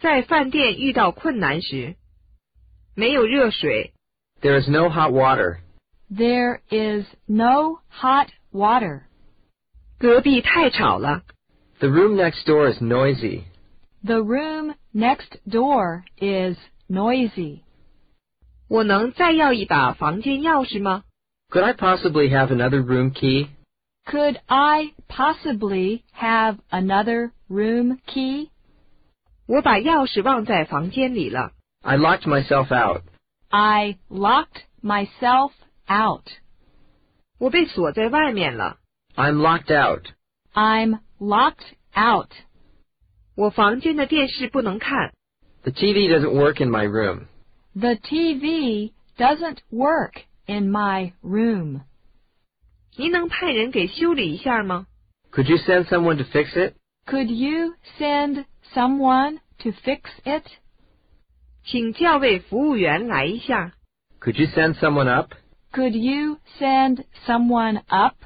在饭店遇到困难时，没有热水。 There is no hot water. There is no hot water. 隔壁太吵了。 The room next door is noisy. The room next door is noisy. 我能再要一把房间钥匙吗？ Could I possibly have another room key? Could I possibly have another room key? 我把钥匙忘在房间里了。 I locked myself out. I locked myself out. 我被锁在外面了。 I'm locked out. I'm locked out. 我房间的电视不能看。 The TV doesn't work in my room. The TV doesn't work in my room. 您能派人给修理一下吗？ Could you send someone to fix it? Could you send someone to fix it? 请叫位服务员来一下。 Could you send someone up? Could you send someone up?